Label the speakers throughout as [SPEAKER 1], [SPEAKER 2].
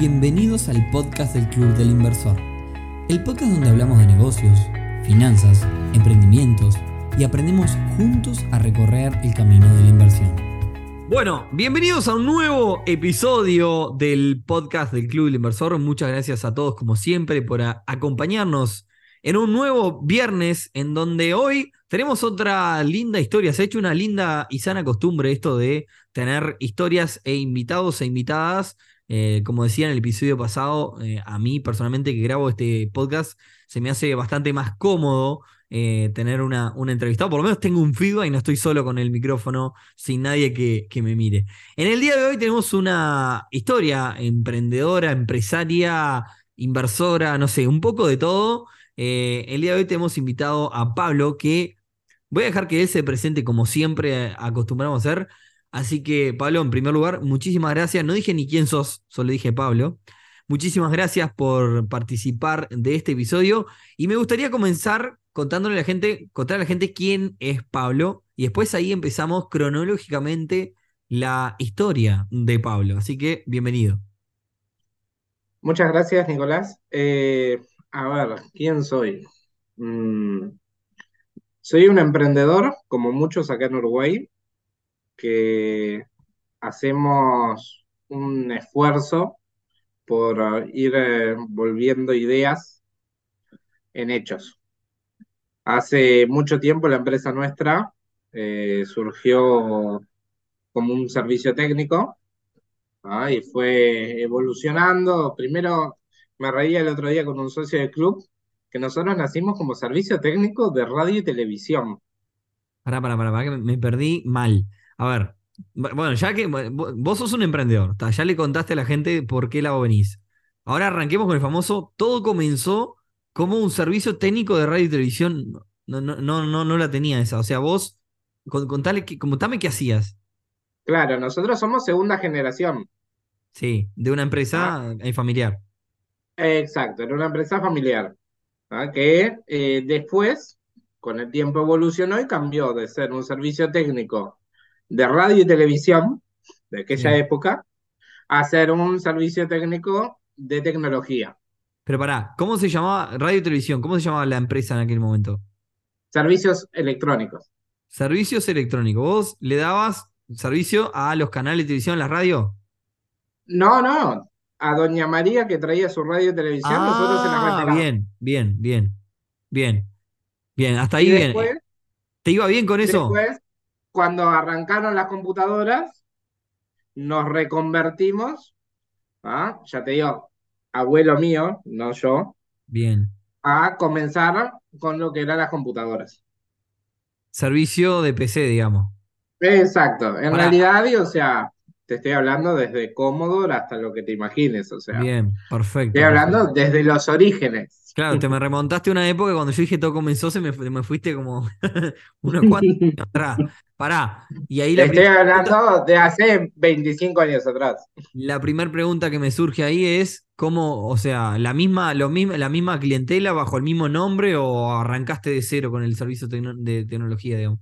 [SPEAKER 1] Bienvenidos al podcast del Club del Inversor, el podcast donde hablamos de negocios, finanzas, emprendimientos y aprendemos juntos a recorrer el camino de la inversión. Bueno, bienvenidos a un nuevo episodio del podcast del Club del Inversor. Muchas gracias a todos como siempre por acompañarnos en un nuevo viernes en donde hoy tenemos otra linda historia. Se ha hecho una linda y sana costumbre esto de tener historias e invitados e invitadas eh, como decía en el episodio pasado, eh, a mí personalmente que grabo este podcast, se me hace bastante más cómodo eh, tener una, una. Por lo menos tengo un feedback y no estoy solo con el micrófono, sin nadie que, que me mire. En el día de hoy tenemos una historia emprendedora, empresaria, inversora, no sé, un poco de todo. el día de hoy tenemos invitado a Pablo, que voy a dejar que él se presente como siempre acostumbramos a hacer. Así que, Pablo, en primer lugar, muchísimas gracias. No dije ni quién sos, solo dije Pablo. Muchísimas gracias por participar de este episodio. Y me gustaría comenzar contándole a la gente, contar a la gente quién es Pablo. Y después ahí empezamos cronológicamente la historia de Pablo. Así que, bienvenido.
[SPEAKER 2] Muchas gracias, Nicolás. Eh, a ver, ¿quién soy? Mm, soy un emprendedor, como muchos acá en Uruguay que hacemos un esfuerzo por ir eh, volviendo ideas en hechos. Hace mucho tiempo la empresa nuestra eh, surgió como un servicio técnico ¿ah? y fue evolucionando. Primero me reía el otro día con un socio del club que nosotros nacimos como servicio técnico de radio y televisión.
[SPEAKER 1] Pará, pará, pará, que me perdí mal. A ver, bueno, ya que vos sos un emprendedor, ya le contaste a la gente por qué lado venís. Ahora arranquemos con el famoso, todo comenzó como un servicio técnico de radio y televisión. No, no, no, no, no la tenía esa. O sea, vos, contale, contame qué hacías.
[SPEAKER 2] Claro, nosotros somos segunda generación.
[SPEAKER 1] Sí, de una empresa ah. eh, familiar.
[SPEAKER 2] Exacto, era una empresa familiar. ¿ah? Que eh, después, con el tiempo evolucionó y cambió de ser un servicio técnico de radio y televisión de aquella época a hacer un servicio técnico de tecnología.
[SPEAKER 1] Pero pará, ¿cómo se llamaba radio y televisión? ¿Cómo se llamaba la empresa en aquel momento?
[SPEAKER 2] Servicios electrónicos.
[SPEAKER 1] Servicios electrónicos. ¿Vos le dabas servicio a los canales de televisión, la radio?
[SPEAKER 2] No, no. A Doña María que traía su radio y televisión, nosotros en la
[SPEAKER 1] Ah, bien, bien, bien. Bien. Bien, hasta ahí bien. ¿Te iba bien con eso?
[SPEAKER 2] Cuando arrancaron las computadoras, nos reconvertimos, ¿ah? ya te digo, abuelo mío, no yo,
[SPEAKER 1] Bien.
[SPEAKER 2] a comenzar con lo que eran las computadoras.
[SPEAKER 1] Servicio de PC, digamos.
[SPEAKER 2] Exacto, en realidad, o sea, te estoy hablando desde Commodore hasta lo que te imagines, o sea.
[SPEAKER 1] Bien, perfecto.
[SPEAKER 2] Estoy hablando desde los orígenes.
[SPEAKER 1] Claro, te me remontaste a una época cuando yo dije todo comenzó, se me, me fuiste como unos cuantos años atrás. Pará. Y ahí
[SPEAKER 2] la Estoy hablando de hace 25 años atrás.
[SPEAKER 1] La primera pregunta que me surge ahí es: ¿cómo, o sea, la misma, lo mismo, la misma clientela bajo el mismo nombre o arrancaste de cero con el servicio de tecnología, digamos?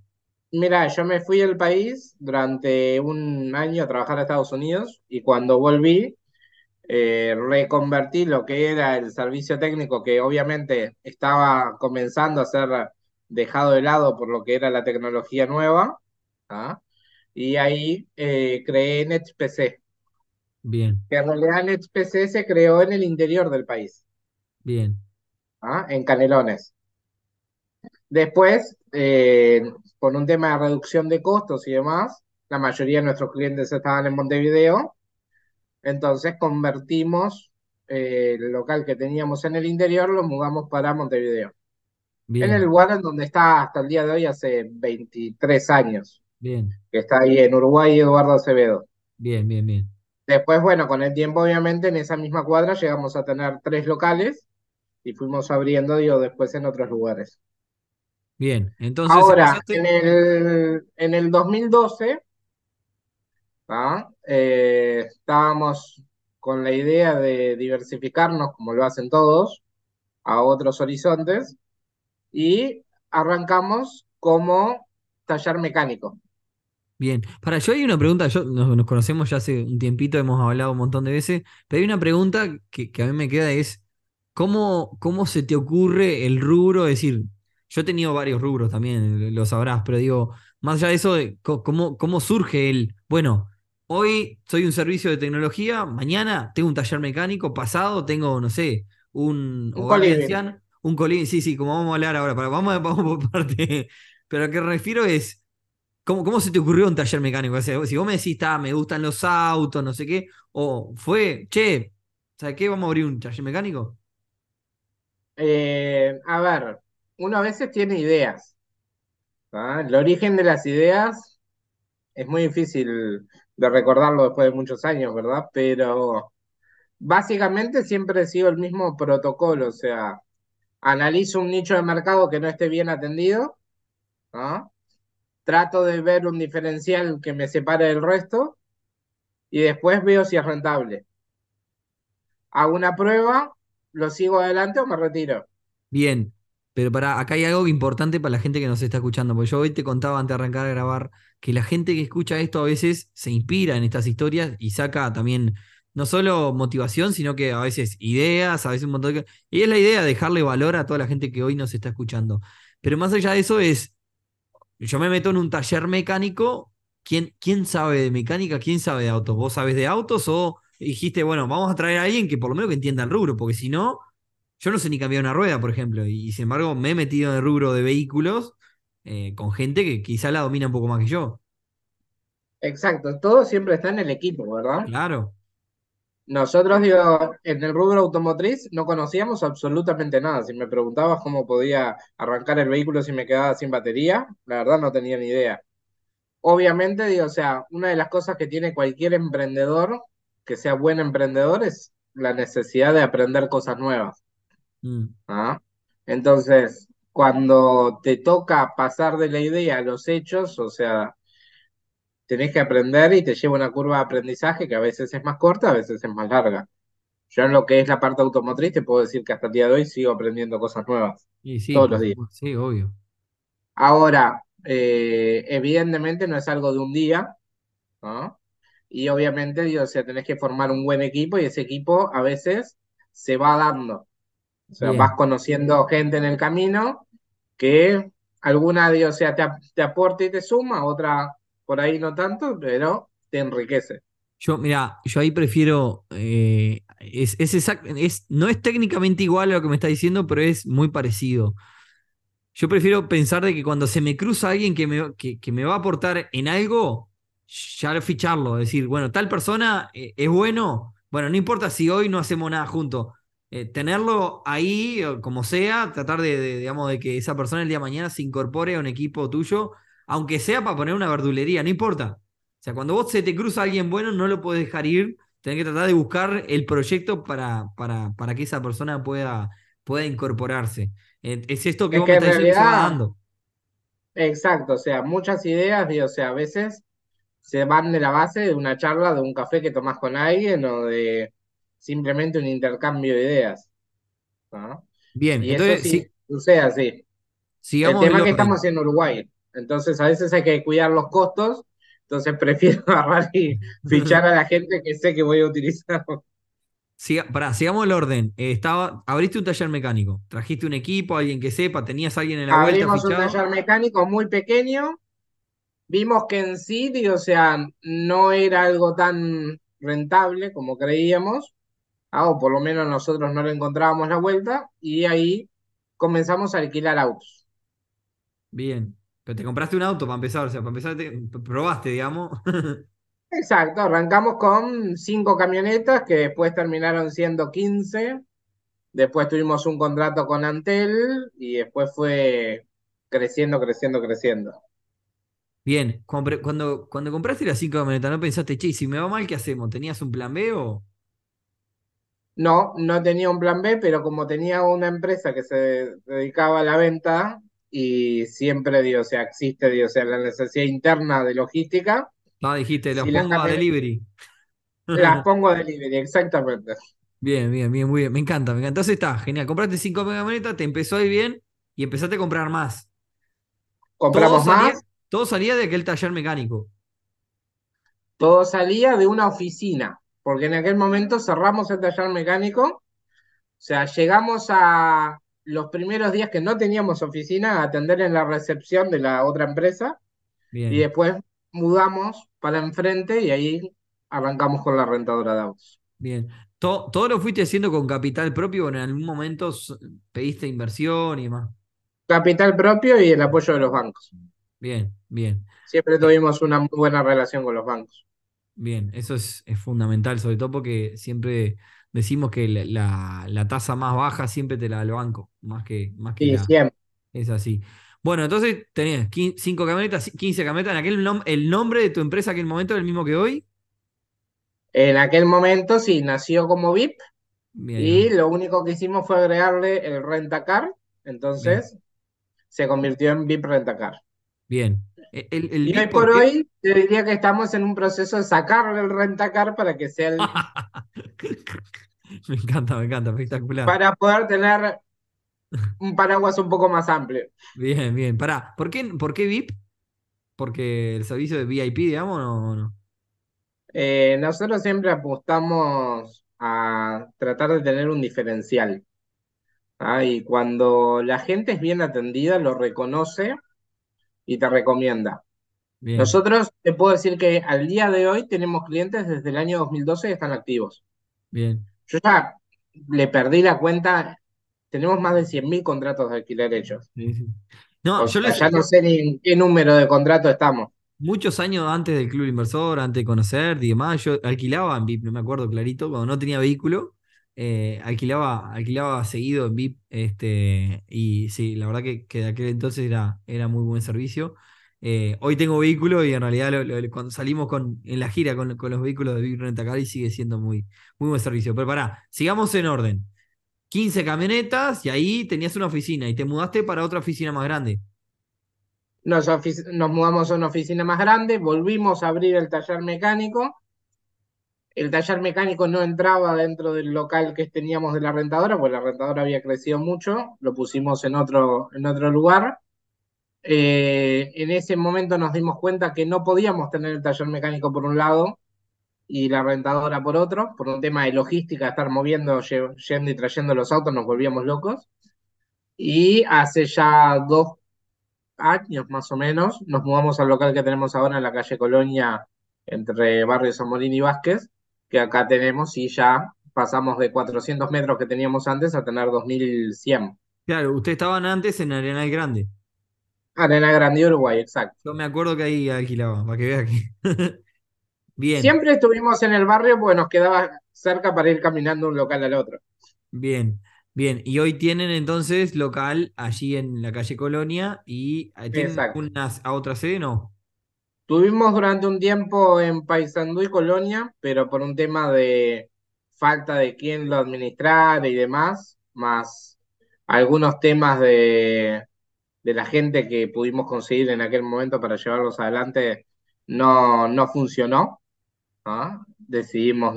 [SPEAKER 2] Mira, yo me fui del país durante un año a trabajar a Estados Unidos y cuando volví eh, reconvertí lo que era el servicio técnico, que obviamente estaba comenzando a ser dejado de lado por lo que era la tecnología nueva, ¿ah? y ahí eh, creé NetPC.
[SPEAKER 1] Bien.
[SPEAKER 2] Que en realidad NetPC se creó en el interior del país.
[SPEAKER 1] Bien.
[SPEAKER 2] ¿ah? En Canelones. Después, eh, por un tema de reducción de costos y demás, la mayoría de nuestros clientes estaban en Montevideo entonces convertimos eh, el local que teníamos en el interior, lo mudamos para Montevideo. En el lugar en donde está hasta el día de hoy, hace 23 años.
[SPEAKER 1] Bien.
[SPEAKER 2] Que está ahí en Uruguay, Eduardo Acevedo.
[SPEAKER 1] Bien, bien, bien.
[SPEAKER 2] Después, bueno, con el tiempo, obviamente, en esa misma cuadra llegamos a tener tres locales y fuimos abriendo, digo, después en otros lugares.
[SPEAKER 1] Bien, entonces.
[SPEAKER 2] Ahora, en, el, en el 2012 eh, estábamos con la idea de diversificarnos, como lo hacen todos, a otros
[SPEAKER 1] Bien, para yo hay una pregunta, yo nos, nos conocemos ya hace un tiempito, hemos hablado un montón de veces, pero hay una pregunta que, que a mí me queda es, ¿cómo, cómo se te ocurre el rubro? Es decir, yo he tenido varios rubros también, lo sabrás, pero digo, más allá de eso, de ¿cómo, cómo surge el, bueno, hoy soy un servicio de tecnología, mañana tengo un taller mecánico, pasado tengo, no sé, un
[SPEAKER 2] Un
[SPEAKER 1] ancianos, un colín, sí, sí, como vamos a hablar ahora, pero vamos, vamos por parte, pero a lo que me refiero es... ¿Cómo, cómo se te ocurrió un taller mecánico? O sea, si vos me decís, "Ta, me gustan los autos, no sé qué, o fue, che, ¿sabes qué? Vamos a abrir un taller mecánico.
[SPEAKER 2] Eh, a ver, uno a veces tiene ideas. El origen de las ideas es muy difícil de recordarlo después de muchos años, ¿verdad? Pero básicamente siempre sigo el mismo protocolo, o sea, analizo un nicho de mercado que no esté bien atendido. Trato de ver un diferencial que me separe del resto y después veo si es rentable. Hago una prueba, lo sigo adelante o me retiro.
[SPEAKER 1] Bien, pero para, acá hay algo importante para la gente que nos está escuchando, porque yo hoy te contaba antes de arrancar a grabar que la gente que escucha esto a veces se inspira en estas historias y saca también no solo motivación, sino que a veces ideas, a veces un montón de... Y es la idea de dejarle valor a toda la gente que hoy nos está escuchando. Pero más allá de eso es, yo me meto en un taller mecánico, ¿quién, quién sabe de mecánica? ¿Quién sabe de autos? ¿Vos sabés de autos o dijiste, bueno, vamos a traer a alguien que por lo menos que entienda el rubro, porque si no... Yo no sé ni cambiar una rueda, por ejemplo, y, y sin embargo me he metido en el rubro de vehículos eh, con gente que quizá la domina un poco más que yo.
[SPEAKER 2] Exacto, todo siempre está en el equipo, ¿verdad?
[SPEAKER 1] Claro,
[SPEAKER 2] Nosotros, digo, en el rubro automotriz no conocíamos absolutamente nada. Si me preguntabas cómo podía arrancar el vehículo si me quedaba sin batería, la verdad no tenía ni idea. Obviamente, digo, o sea, una de las cosas que tiene cualquier emprendedor, que sea buen emprendedor, es la necesidad de aprender cosas nuevas.
[SPEAKER 1] Mm,
[SPEAKER 2] ¿ah? Entonces, cuando te toca pasar de la idea a los hechos, o sea, tenés que aprender y te lleva una curva de aprendizaje que a veces es más corta, a veces es más larga. Yo en lo que es la parte automotriz te puedo decir que hasta el día de hoy sigo aprendiendo cosas nuevas,
[SPEAKER 1] y sí,
[SPEAKER 2] todos los días.
[SPEAKER 1] sí, obvio.
[SPEAKER 2] Ahora, eh, evidentemente no es algo de un día, ¿no? Y obviamente, o sea, tenés que formar un buen equipo y ese equipo a veces se va dando. O sea, vas conociendo gente en el camino que alguna, o sea, te, ap- te aporta y te suma, otra por ahí no tanto, pero te enriquece.
[SPEAKER 1] Yo, mira, yo ahí prefiero. eh, es, es exact- es, no es técnicamente igual a lo que me está diciendo, pero es muy parecido. Yo prefiero pensar de que cuando se me cruza alguien que me, que, que me va a aportar en algo, ya ficharlo. Decir, bueno, tal persona eh, es bueno. Bueno, no importa si hoy no hacemos nada juntos. Eh, tenerlo ahí, como sea, tratar de, de, digamos, de que esa persona el día de mañana se incorpore a un equipo tuyo, aunque sea para poner una verdulería, no importa. O sea, cuando vos se te cruza alguien bueno, no lo puedes dejar ir. Tenés que tratar de buscar el proyecto para, para, para que esa persona pueda, pueda incorporarse. Eh, Es esto que
[SPEAKER 2] Es
[SPEAKER 1] vos me
[SPEAKER 2] que en
[SPEAKER 1] estás diciendo dando.
[SPEAKER 2] exacto, o sea, muchas ideas, digo, o sea, a veces se van de la base de una charla, de un café que tomás con alguien o de simplemente un intercambio de ideas, ¿no?
[SPEAKER 1] Bien,
[SPEAKER 2] Y eso
[SPEAKER 1] entonces
[SPEAKER 2] sí
[SPEAKER 1] sí,
[SPEAKER 2] sucede así. El
[SPEAKER 1] sigamos
[SPEAKER 2] tema
[SPEAKER 1] el
[SPEAKER 2] es que estamos en Uruguay, entonces a veces hay que cuidar los costos, entonces prefiero agarrar y fichar a la gente que sé que voy a utilizar.
[SPEAKER 1] Siga- pará, sigamos el orden. Eh, estaba, abriste un taller mecánico, trajiste un equipo, alguien que sepa, tenías a alguien en la vuelta
[SPEAKER 2] Abrimos un taller mecánico muy pequeño, vimos que en sí, digo, o sea, no era algo tan rentable como creíamos, ah, o por lo menos nosotros no le encontrábamos la vuelta, y ahí comenzamos a alquilar autos.
[SPEAKER 1] Bien. Pero te compraste un auto para empezar, o sea, para empezar te probaste, digamos.
[SPEAKER 2] Exacto, arrancamos con cinco camionetas que después terminaron siendo 15. Después tuvimos un contrato con Antel y después fue creciendo, creciendo, creciendo.
[SPEAKER 1] Bien, cuando, cuando compraste las cinco camionetas, ¿no pensaste, che, si me va mal, ¿qué hacemos? ¿Tenías un plan B o...?
[SPEAKER 2] No, no tenía un plan B, pero como tenía una empresa que se dedicaba a la venta y siempre, digo, o sea, existe, digo, o sea, la necesidad interna de logística,
[SPEAKER 1] No, dijiste, los
[SPEAKER 2] si las
[SPEAKER 1] pongo a delivery.
[SPEAKER 2] las pongo a delivery, exactamente.
[SPEAKER 1] Bien, bien, bien, muy bien. Me encanta, me encanta. Entonces está, genial. Compraste cinco camionetas, te empezó a ir bien y empezaste a comprar más. Todo
[SPEAKER 2] Compramos
[SPEAKER 1] salía,
[SPEAKER 2] más,
[SPEAKER 1] todo salía de aquel taller mecánico.
[SPEAKER 2] todo salía de una oficina, porque en aquel momento cerramos el taller mecánico, o sea, llegamos a los primeros días que no teníamos oficina a atender en la recepción de la otra empresa
[SPEAKER 1] Bien.
[SPEAKER 2] y después mudamos para enfrente y ahí arrancamos con la rentadora de autos.
[SPEAKER 1] Bien. ¿Todo, todo lo fuiste haciendo con capital propio o en algún momento pediste inversión y demás?
[SPEAKER 2] Capital propio y el apoyo de los bancos.
[SPEAKER 1] Bien, bien,
[SPEAKER 2] Siempre tuvimos una muy buena relación con los bancos.
[SPEAKER 1] Bien. Eso es, es fundamental, sobre todo porque siempre decimos que la, la- la tasa más baja siempre te la da el banco, más que, más que
[SPEAKER 2] Sí,
[SPEAKER 1] la.
[SPEAKER 2] siempre.
[SPEAKER 1] Es así. Bueno, entonces tenías 5 camionetas, 15 camionetas. ¿En aquel nom- el nombre de tu empresa en aquel momento es el mismo que hoy?
[SPEAKER 2] En aquel momento sí, nació como VIP
[SPEAKER 1] Bien,
[SPEAKER 2] y lo único que hicimos fue agregarle el rentacar, entonces se convirtió en VIP Rentacar.
[SPEAKER 1] bien. E- El, el
[SPEAKER 2] Y hoy por hoy te diría que estamos en un proceso de sacarle el rentacar para que sea el,
[SPEAKER 1] Me encanta, me encanta, espectacular.
[SPEAKER 2] para poder tener un paraguas un poco más amplio.
[SPEAKER 1] Bien, bien. Pará, ¿por qué, por qué VIP? Porque el servicio de VIP, digamos, no, no.
[SPEAKER 2] Eh, nosotros siempre apostamos a tratar de tener un diferencial. ¿ah? Y cuando la gente es bien atendida, lo reconoce y te recomienda.
[SPEAKER 1] Bien,
[SPEAKER 2] Nosotros te puedo decir que al día de hoy tenemos clientes desde el año 2012 que están activos.
[SPEAKER 1] bien.
[SPEAKER 2] Yo ya le perdí la cuenta, tenemos más de 100.000 contratos de alquiler hechos.
[SPEAKER 1] Sí, sí. No,
[SPEAKER 2] O
[SPEAKER 1] yo
[SPEAKER 2] sea,
[SPEAKER 1] les,
[SPEAKER 2] ya no sé ni en qué número de contrato estamos.
[SPEAKER 1] muchos años antes del Club Inversor, antes de conocer y demás, yo alquilaba en VIP, no me acuerdo clarito, cuando no tenía vehículo, eh, alquilaba, alquilaba seguido en VIP, este, y sí, la verdad que, que de aquel entonces era, era muy buen servicio. Eh, hoy tengo vehículo y en realidad cuando salimos con, en la gira con, con los vehículos de VIP Rentacar y sigue siendo muy, muy buen servicio. Pero pará, sigamos en orden. 15 camionetas y ahí tenías una oficina y te mudaste para otra oficina más grande.
[SPEAKER 2] Nos, nos mudamos a una oficina más grande, volvimos a abrir el taller mecánico. El taller mecánico no entraba dentro del local que teníamos de la rentadora, porque la rentadora había crecido mucho, lo pusimos en otro, en otro lugar. Eh, en ese momento nos dimos cuenta que no podíamos tener el taller mecánico por un lado y la rentadora por otro, por un tema de logística, estar moviendo, yendo y trayendo los autos, nos volvíamos locos. Y hace ya dos años más o menos, nos mudamos al local que tenemos ahora en la calle Colonia, entre Barrio San Morín y Vázquez, que acá tenemos y ya pasamos de 400 metros que teníamos antes a tener 2100.
[SPEAKER 1] Claro, ustedes estaban antes en Arenal Grande.
[SPEAKER 2] Arena Grande, Uruguay, exacto.
[SPEAKER 1] Yo me acuerdo que ahí alquilaba, para que vea que. Bien,
[SPEAKER 2] Siempre estuvimos en el barrio porque nos quedaba cerca para ir caminando de un local al otro.
[SPEAKER 1] bien, bien. Y hoy tienen entonces local allí en la calle Colonia y eh, tienen
[SPEAKER 2] Exacto.
[SPEAKER 1] unas a otra sede, ¿no?
[SPEAKER 2] Tuvimos durante un tiempo en Paysandú y Colonia, pero por un tema de falta de quién lo administrara y demás, más algunos temas de, de la gente que pudimos conseguir en aquel momento para llevarlos adelante, no, no funcionó. Decidimos,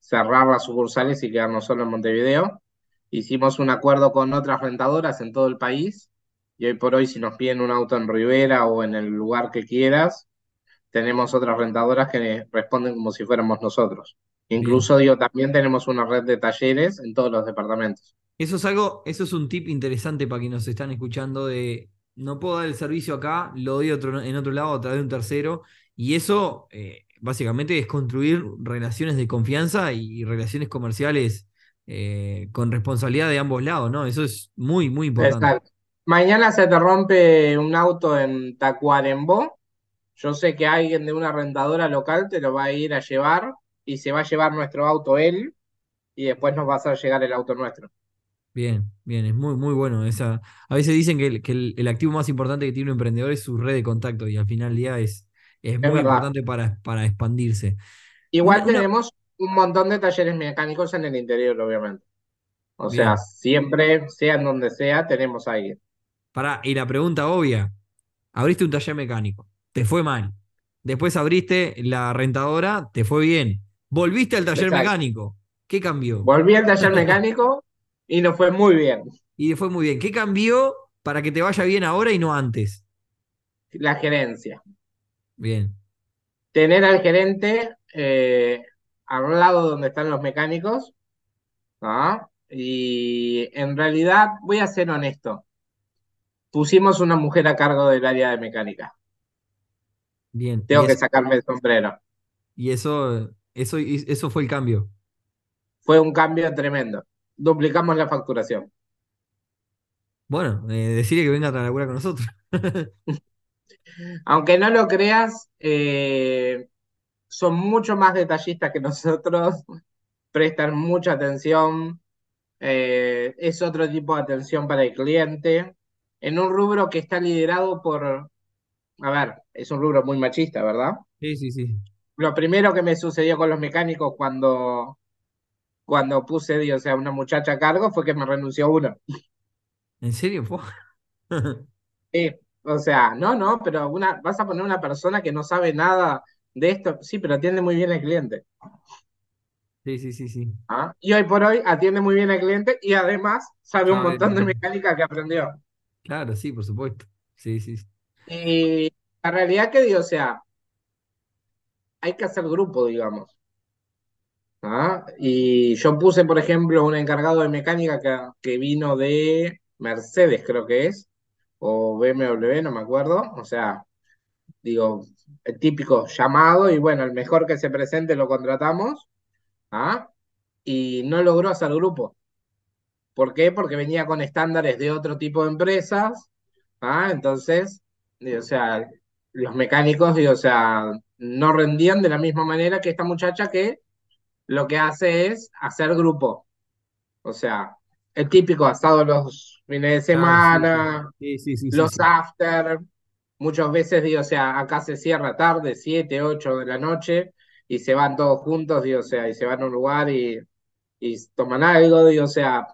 [SPEAKER 2] cerrar las sucursales y quedarnos solo en Montevideo. Hicimos un acuerdo con otras rentadoras en todo el país y hoy por hoy si nos piden un auto en Rivera o en el lugar que quieras, tenemos otras rentadoras que responden como si fuéramos nosotros. Incluso, digo, también tenemos una red de talleres en todos los departamentos.
[SPEAKER 1] Eso es algo, eso es un tip interesante para quienes nos están escuchando de no puedo dar el servicio acá, lo doy otro, en otro lado a través de un tercero. Y eso eh, básicamente es construir relaciones de confianza y, relaciones comerciales eh, con responsabilidad de ambos lados, ¿no? Eso es muy, muy importante.
[SPEAKER 2] Exacto. Mañana se te rompe un auto en Tacuarembó. Yo sé que alguien de una rentadora local te lo va a ir a llevar y se va a llevar nuestro auto él y después nos va a hacer llegar el auto nuestro.
[SPEAKER 1] Bien, bien, es muy, muy bueno. Esa, a veces dicen que, el, que el, el activo más importante que tiene un emprendedor es su red de contacto y al final del día es, es muy
[SPEAKER 2] verdad.
[SPEAKER 1] importante para, para expandirse.
[SPEAKER 2] Igual
[SPEAKER 1] Una- una-
[SPEAKER 2] tenemos un montón de talleres mecánicos en el interior, obviamente. O
[SPEAKER 1] Bien.
[SPEAKER 2] sea, siempre, sea en donde sea, tenemos a alguien.
[SPEAKER 1] Pará, y la pregunta obvia, abriste un taller mecánico, te fue mal. Después abriste la rentadora, te fue bien. Volviste al taller
[SPEAKER 2] Exacto.
[SPEAKER 1] mecánico, ¿qué cambió?
[SPEAKER 2] Volví al taller mecánico y nos fue muy bien.
[SPEAKER 1] Y fue muy bien. ¿Qué cambió para que te vaya bien ahora y no antes?
[SPEAKER 2] La gerencia.
[SPEAKER 1] Bien,
[SPEAKER 2] tener al gerente eh, al lado donde están los mecánicos. Y en realidad, voy a ser honesto, pusimos una mujer a cargo del área de mecánica.
[SPEAKER 1] Bien.
[SPEAKER 2] Tengo que sacarme el sombrero.
[SPEAKER 1] y eso, eso, eso fue el cambio.
[SPEAKER 2] Fue un cambio tremendo. Duplicamos la facturación.
[SPEAKER 1] Bueno, eh, decirle que venga a laburar con nosotros.
[SPEAKER 2] Aunque no lo creas, eh, son mucho más detallistas que nosotros, prestan mucha atención, eh, es otro tipo de atención para el cliente, en un rubro que está liderado por, a ver, es un rubro muy machista, ¿verdad?
[SPEAKER 1] Sí, sí, sí.
[SPEAKER 2] Lo primero que me sucedió con los mecánicos cuando, cuando puse, o sea, una muchacha a cargo fue que me renunció uno.
[SPEAKER 1] ¿En serio?
[SPEAKER 2] Sí, o sea, no, no, pero una, vas a poner una persona que no sabe nada de esto, sí, pero atiende muy bien al cliente.
[SPEAKER 1] Sí, sí, sí, sí.
[SPEAKER 2] ¿ah? Y hoy por hoy atiende muy bien al cliente y además sabe un montón de mecánica que aprendió.
[SPEAKER 1] Claro, sí, por supuesto. Sí, sí.
[SPEAKER 2] Y la realidad que digo, o sea, hay que hacer grupo, digamos. ¿ah? Y yo puse, por ejemplo, un encargado de mecánica que, que vino de Mercedes, creo que es, o BMW, no me acuerdo. O sea, digo, el típico llamado y bueno, el mejor que se presente lo contratamos, ¿ah? Y no logró hacer grupo. ¿Por qué? Porque venía con estándares de otro tipo de empresas, ¿ah? Entonces, o sea, los mecánicos, o sea, no rendían de la misma manera que esta muchacha que lo que hace es hacer grupo. O sea, el típico asado los fines de
[SPEAKER 1] sí.
[SPEAKER 2] semana,
[SPEAKER 1] Sí, sí, sí, sí,
[SPEAKER 2] los after, muchas veces, digo, o sea, acá se cierra tarde, 7, 8 de la noche, y se van todos juntos, digo, o sea, y se van a un lugar y, y toman algo, digo, o sea,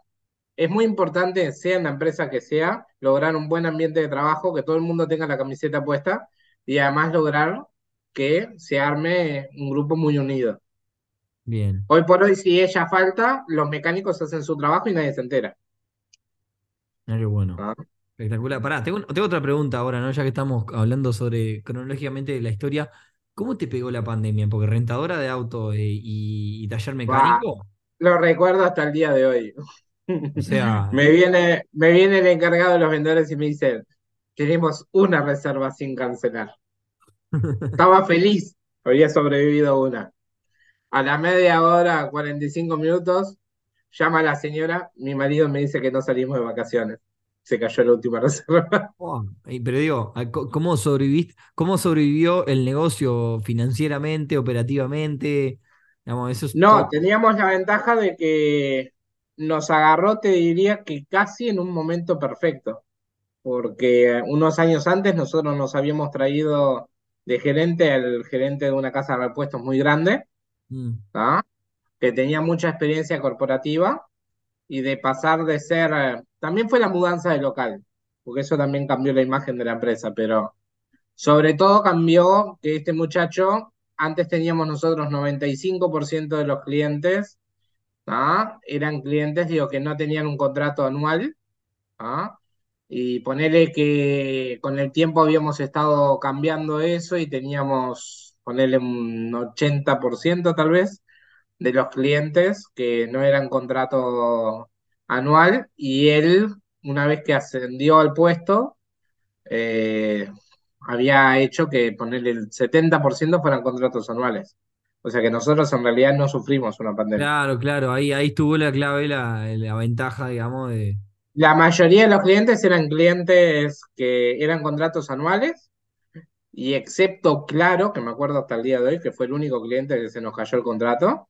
[SPEAKER 2] es muy importante, sea en la empresa que sea, lograr un buen ambiente de trabajo, que todo el mundo tenga la camiseta puesta, y además lograr que se arme un grupo muy unido.
[SPEAKER 1] Bien.
[SPEAKER 2] Hoy por hoy, si ella falta, los mecánicos hacen su trabajo y nadie se entera.
[SPEAKER 1] Ah, qué bueno.
[SPEAKER 2] ¿ah?
[SPEAKER 1] Espectacular. Pará, tengo, tengo otra pregunta ahora, ¿no? Ya que estamos hablando sobre cronológicamente la historia. ¿Cómo te pegó la pandemia? Porque rentadora de auto eh, y, y taller
[SPEAKER 2] Bah,
[SPEAKER 1] mecánico.
[SPEAKER 2] lo recuerdo hasta el día de hoy.
[SPEAKER 1] O sea,
[SPEAKER 2] Me viene, me viene el encargado de los vendedores y me dice, tenemos una reserva sin cancelar. Estaba feliz, había sobrevivido una. A la media hora, 45 minutos, llama a la señora, mi marido me dice que no salimos de vacaciones. Se cayó la última reserva.
[SPEAKER 1] oh, pero digo, ¿cómo sobreviviste, cómo sobrevivió el negocio financieramente, operativamente? Digamos, eso es
[SPEAKER 2] No,
[SPEAKER 1] todo.
[SPEAKER 2] teníamos la ventaja de que nos agarró, te diría que casi en un momento perfecto, porque unos años antes nosotros nos habíamos traído de gerente al gerente de una casa de repuestos muy grande,
[SPEAKER 1] Mm,
[SPEAKER 2] que tenía mucha experiencia corporativa y de pasar de ser, eh, también fue la mudanza de local, porque eso también cambió la imagen de la empresa, pero sobre todo cambió que este muchacho, antes teníamos nosotros 95% de los clientes, ¿ah? eran clientes, digo, que no tenían un contrato anual, ¿ah? Y ponele que con el tiempo habíamos estado cambiando eso y teníamos, ponele un 80% tal vez de los clientes que no eran contrato anual y él, una vez que ascendió al puesto, eh, había hecho que ponerle el 70% fueran contratos anuales. O sea que nosotros en realidad no sufrimos una pandemia.
[SPEAKER 1] Claro, claro, ahí, ahí estuvo la clave, la, la ventaja, digamos, de.
[SPEAKER 2] La mayoría de los clientes eran clientes que eran contratos anuales y excepto Claro, que me acuerdo hasta el día de hoy, que fue el único cliente que se nos cayó el contrato,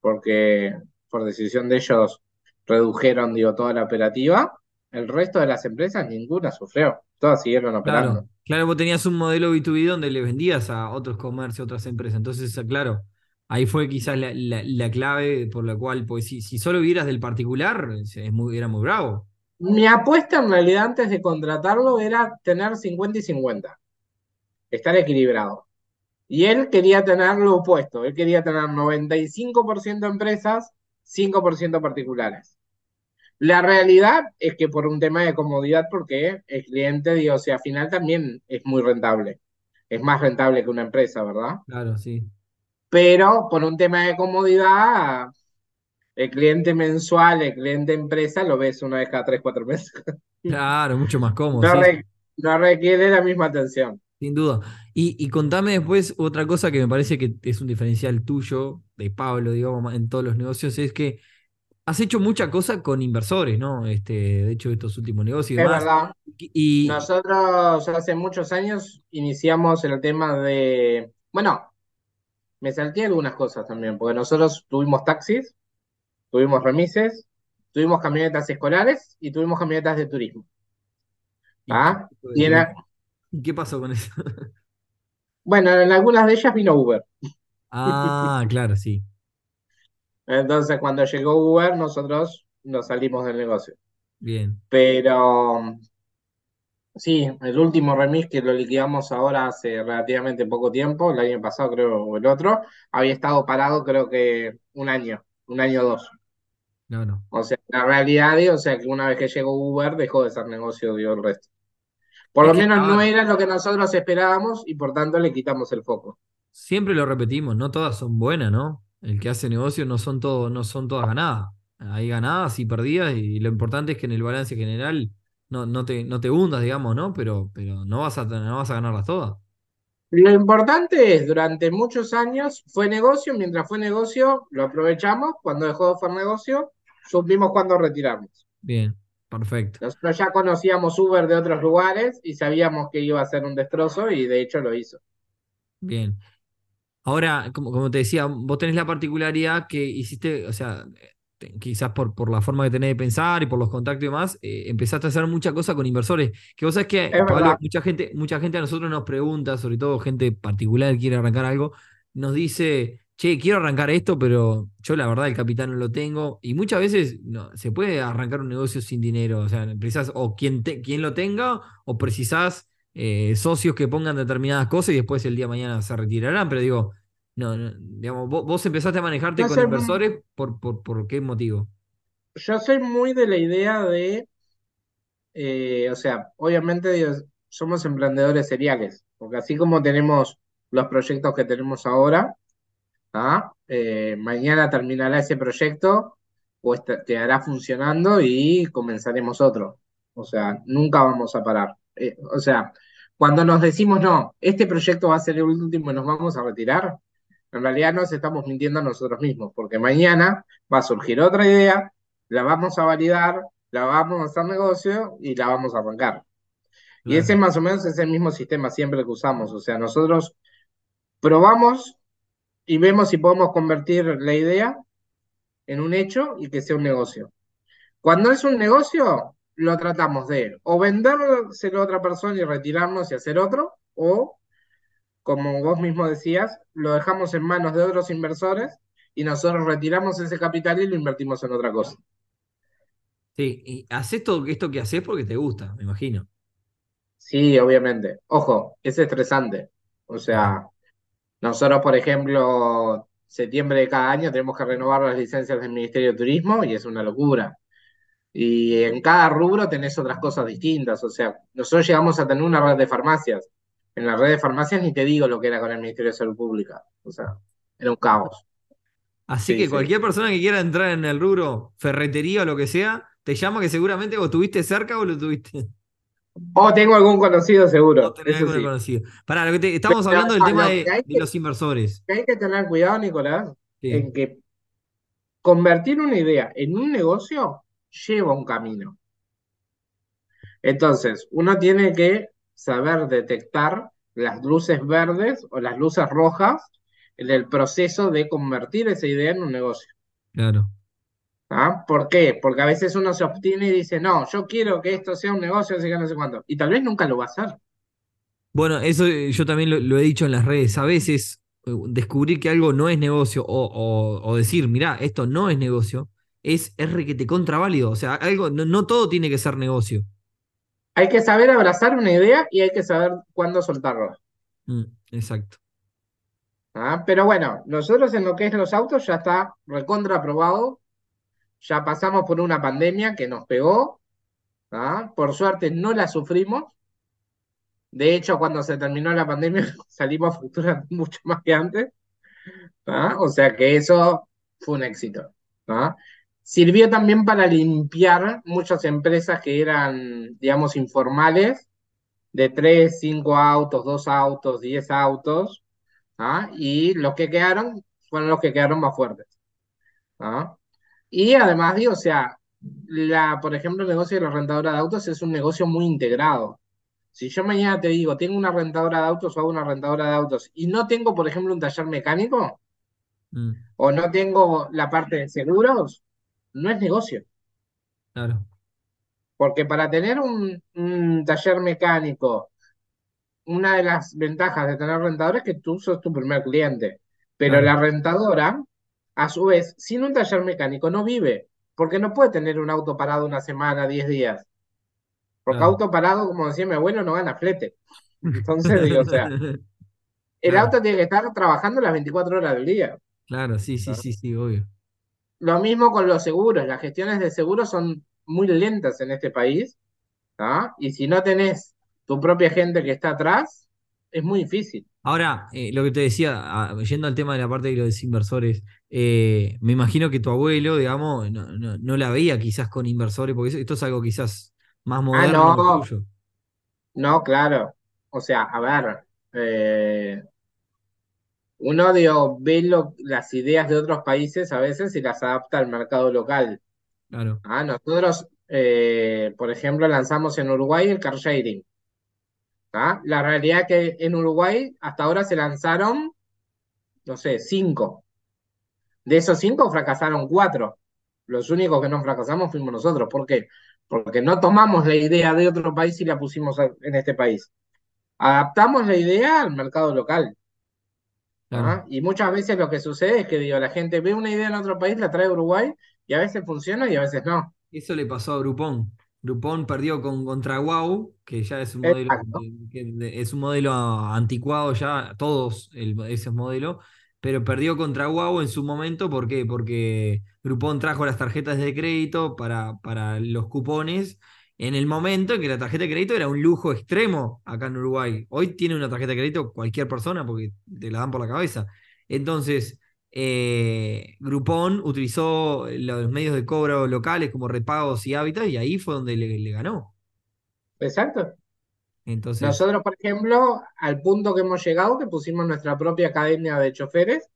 [SPEAKER 2] porque por decisión de ellos redujeron, digo, toda la operativa. El resto de las empresas, ninguna sufrió. Todas siguieron operando.
[SPEAKER 1] Claro, claro, vos tenías un modelo B2B donde le vendías a otros comercios, otras empresas. Entonces, claro, ahí fue quizás la, la- la clave por la cual, pues si, si solo vieras del particular, es es muy, era muy bravo.
[SPEAKER 2] Mi apuesta en realidad antes de contratarlo era tener 50 y 50, estar equilibrado. Y él quería tener lo opuesto, él quería tener 95% empresas, 5% particulares. La realidad es que por un tema de comodidad, porque el cliente, digo, o sea, al final también es muy rentable. es más rentable que una empresa, ¿verdad?
[SPEAKER 1] Claro, sí.
[SPEAKER 2] Pero por un tema de comodidad, el cliente mensual, el cliente empresa, lo ves una vez cada tres, cuatro meses.
[SPEAKER 1] Claro, mucho más cómodo,
[SPEAKER 2] No,
[SPEAKER 1] sí,
[SPEAKER 2] re- no requiere la misma atención.
[SPEAKER 1] sin duda. Y, y contame después otra cosa que me parece que es un diferencial tuyo, de Pablo, digamos, en todos los negocios, es que has hecho mucha cosa con inversores, ¿no? Este, de hecho, estos últimos negocios y
[SPEAKER 2] Es
[SPEAKER 1] demás.
[SPEAKER 2] verdad.
[SPEAKER 1] Y,
[SPEAKER 2] Nosotros hace muchos años iniciamos el tema de, bueno, me salté algunas cosas también, porque nosotros tuvimos taxis, tuvimos remises, tuvimos camionetas escolares y tuvimos camionetas de turismo. ¿ah?
[SPEAKER 1] y-
[SPEAKER 2] Y era-
[SPEAKER 1] ¿y qué pasó con eso?
[SPEAKER 2] bueno, en algunas de ellas vino Uber.
[SPEAKER 1] Ah, claro, sí.
[SPEAKER 2] Entonces, cuando llegó Uber, nosotros nos salimos del negocio.
[SPEAKER 1] Bien.
[SPEAKER 2] Pero sí, el último remis que lo liquidamos ahora hace relativamente poco tiempo, el año pasado creo, o el otro, había estado parado creo que un año, un año o dos.
[SPEAKER 1] No, no.
[SPEAKER 2] O sea, la realidad es, o sea, que una vez que llegó Uber dejó de ser negocio, dio el resto. Por
[SPEAKER 1] Es
[SPEAKER 2] lo menos no era lo que nosotros esperábamos y por tanto le quitamos el foco.
[SPEAKER 1] Siempre lo repetimos, no todas son buenas, ¿no? El que hace negocio no son todo, no son todas ganadas. Hay ganadas y perdidas, y lo importante es que en el balance general no, no te, no te hundas, digamos, ¿no? Pero, pero no vas a, no vas a ganarlas todas.
[SPEAKER 2] Lo importante es, durante muchos años fue negocio, mientras fue negocio lo aprovechamos, cuando dejó de ser negocio, supimos cuándo retirarnos.
[SPEAKER 1] Bien, perfecto.
[SPEAKER 2] Nosotros ya conocíamos Uber de otros lugares y sabíamos que iba a ser un destrozo y de hecho lo hizo.
[SPEAKER 1] Bien. Ahora, como, como te decía, vos tenés la particularidad que hiciste, o sea, quizás por, por la forma que tenés de pensar y por los contactos y demás, eh, empezaste a hacer mucha cosa con inversores. Que vos sabés que, Pablo, mucha gente, mucha gente a nosotros nos pregunta, sobre todo gente particular que quiere arrancar algo, nos dice, che, quiero arrancar esto, pero yo la verdad el capital no lo tengo. Y muchas veces no, se puede arrancar un negocio sin dinero. O sea, precisás o quien, te- quien lo tenga o precisás eh, socios que pongan determinadas cosas y después el día de mañana se retirarán. Pero digo, no, no, digamos, vos, vos empezaste a manejarte
[SPEAKER 2] Yo
[SPEAKER 1] con inversores por, por, por qué motivo.
[SPEAKER 2] yo soy muy de la idea de, eh, o sea, obviamente Dios, somos emprendedores seriales, porque así como tenemos los proyectos que tenemos ahora, ¿ah? Eh, mañana terminará ese proyecto o quedará funcionando y comenzaremos otro. O sea, nunca vamos a parar. Eh, o sea, cuando nos decimos, no, este proyecto va a ser el último y nos vamos a retirar, en realidad nos estamos mintiendo a nosotros mismos, porque mañana va a surgir otra idea, la vamos a validar, la vamos a hacer negocio y la vamos a arrancar. Y ese más o menos es el mismo sistema siempre que usamos. O sea, nosotros probamos y vemos si podemos convertir la idea en un hecho y que sea un negocio. Cuando es un negocio, lo tratamos de o vendérselo a otra persona y retirarnos y hacer otro, o, como vos mismo decías, lo dejamos en manos de otros inversores y nosotros retiramos ese capital y lo invertimos en otra cosa.
[SPEAKER 1] sí, y haces todo esto que haces porque te gusta, me imagino.
[SPEAKER 2] Sí, obviamente. Ojo, es estresante. O sea, nosotros, por ejemplo, septiembre de cada año tenemos que renovar las licencias del Ministerio de Turismo y es una locura. Y en cada rubro tenés otras cosas distintas. O sea, nosotros llegamos a tener una red de farmacias. En la red de farmacias ni te digo lo que era con el Ministerio de Salud Pública. O sea, era un caos.
[SPEAKER 1] Así
[SPEAKER 2] Sí,
[SPEAKER 1] que
[SPEAKER 2] sí.
[SPEAKER 1] cualquier persona que quiera entrar en el rubro, ferretería o lo que sea, te llama que seguramente o estuviste cerca o lo tuviste.
[SPEAKER 2] O tengo algún conocido
[SPEAKER 1] O
[SPEAKER 2] seguro,
[SPEAKER 1] tenés
[SPEAKER 2] eso
[SPEAKER 1] algo
[SPEAKER 2] sí.
[SPEAKER 1] conocido. Pará, lo que te- estamos
[SPEAKER 2] Pero
[SPEAKER 1] hablando del
[SPEAKER 2] no,
[SPEAKER 1] tema de,
[SPEAKER 2] que
[SPEAKER 1] los inversores.
[SPEAKER 2] que hay que tener cuidado, Nicolás,
[SPEAKER 1] Sí,
[SPEAKER 2] en que convertir una idea en un negocio lleva un camino. Entonces, uno tiene que saber detectar las luces verdes o las luces rojas en el proceso de convertir esa idea en un negocio.
[SPEAKER 1] claro.
[SPEAKER 2] ¿ah? ¿Por qué? Porque a veces uno se obstiene y dice, no, yo quiero que esto sea un negocio, así que no sé cuánto. Y tal vez nunca lo va a hacer.
[SPEAKER 1] Bueno, eso eh, yo también lo, lo he dicho en las redes. A veces eh, descubrir que algo no es negocio o, o- o decir, mirá, esto no es negocio, es, es requete contraválido. O sea, algo, no, no todo tiene que ser negocio.
[SPEAKER 2] Hay que saber abrazar una idea y hay que saber cuándo soltarla.
[SPEAKER 1] Mm, exacto.
[SPEAKER 2] ¿ah? Pero bueno, nosotros en lo que es los autos ya está recontra aprobado. Ya pasamos por una pandemia que nos pegó. ¿ah? Por suerte no la sufrimos. De hecho, cuando se terminó la pandemia, salimos facturando mucho más que antes. ¿ah? O sea que eso fue un éxito. Sirvió también para limpiar muchas empresas que eran, digamos, informales, de tres, cinco autos, dos autos, diez autos, ¿ah? y los que quedaron fueron los que quedaron más fuertes. ¿ah? Y además, digo, o sea, la, por ejemplo, el negocio de la rentadora de autos es un negocio muy integrado. Si yo mañana te digo, tengo una rentadora de autos o hago una rentadora de autos y no tengo, por ejemplo, un taller mecánico
[SPEAKER 1] Mm,
[SPEAKER 2] o no tengo la parte de seguros, no es negocio.
[SPEAKER 1] claro,
[SPEAKER 2] Porque para tener un, un taller mecánico, una de las ventajas de tener rentadora es que tú sos tu primer cliente. Pero
[SPEAKER 1] claro.
[SPEAKER 2] la rentadora, a su vez, sin un taller mecánico no vive, porque no puede tener un auto parado una semana, 10 días. Porque
[SPEAKER 1] Claro.
[SPEAKER 2] auto parado, como decía mi abuelo, no gana flete. Entonces, digo, o sea, el
[SPEAKER 1] Claro,
[SPEAKER 2] auto tiene que estar trabajando las 24 horas del día.
[SPEAKER 1] claro, sí, sí, sí, sí, obvio.
[SPEAKER 2] Lo mismo con los seguros. Las gestiones de seguros son muy lentas en este país, ¿ah? Y si no tenés tu propia gente que está atrás, es muy difícil.
[SPEAKER 1] Ahora, eh, lo que te decía, ah, yendo al tema de la parte de los inversores, eh, me imagino que tu abuelo, digamos, no, no- no la veía quizás con inversores, porque esto es algo quizás más
[SPEAKER 2] Ah,
[SPEAKER 1] moderno
[SPEAKER 2] no,
[SPEAKER 1] tuyo.
[SPEAKER 2] no, claro. O sea, a ver, eh, uno digo, ve lo- las ideas de otros países a veces y las adapta al mercado local.
[SPEAKER 1] Claro,
[SPEAKER 2] Ah, nosotros, eh, por ejemplo, lanzamos en Uruguay el car sharing. ¿ah? La realidad es que en Uruguay hasta ahora se lanzaron, no sé, cinco. De esos cinco fracasaron cuatro. Los únicos que no fracasamos fuimos nosotros. ¿Por qué? Porque no tomamos la idea de otro país y la pusimos en este país. Adaptamos la idea al mercado local.
[SPEAKER 1] Claro.
[SPEAKER 2] ¿ah? Y muchas veces lo que sucede es que digo, la gente ve una idea en otro país, la trae a Uruguay y a veces funciona y a veces no.
[SPEAKER 1] Eso le pasó a Groupon. Groupon perdió con contra Wow, que ya es un modelo, que es un modelo anticuado ya, todos el, ese modelo, pero perdió contra Wow en su momento, ¿por qué? Porque Groupon trajo las tarjetas de crédito para, para los cupones en el momento en que la tarjeta de crédito era un lujo extremo acá en Uruguay. Hoy tiene una tarjeta de crédito cualquier persona porque te la dan por la cabeza. Entonces eh, Groupon utilizó los medios de cobro locales como repagos y hábitat y ahí fue donde le, le ganó.
[SPEAKER 2] Exacto.
[SPEAKER 1] Entonces,
[SPEAKER 2] Nosotros, por ejemplo, al punto que hemos llegado, que pusimos nuestra propia academia de choferes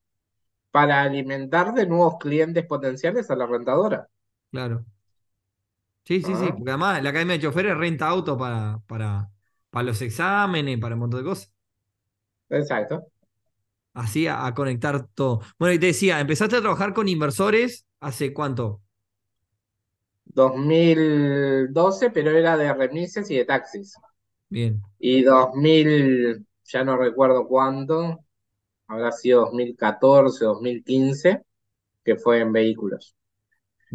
[SPEAKER 2] para alimentar de nuevos clientes potenciales a la rentadora.
[SPEAKER 1] claro. Sí, sí, sí,
[SPEAKER 2] ¿ah?
[SPEAKER 1] porque además la academia de choferes renta auto para, para, para los exámenes, para un montón de cosas.
[SPEAKER 2] Exacto.
[SPEAKER 1] Así a, a conectar todo. Bueno, y te decía, empezaste a trabajar con inversores hace cuánto?
[SPEAKER 2] 2012, pero era de remises y de taxis.
[SPEAKER 1] Bien,
[SPEAKER 2] Y 2000, ya no recuerdo cuánto, habrá sido 2014, 2015, que fue en vehículos.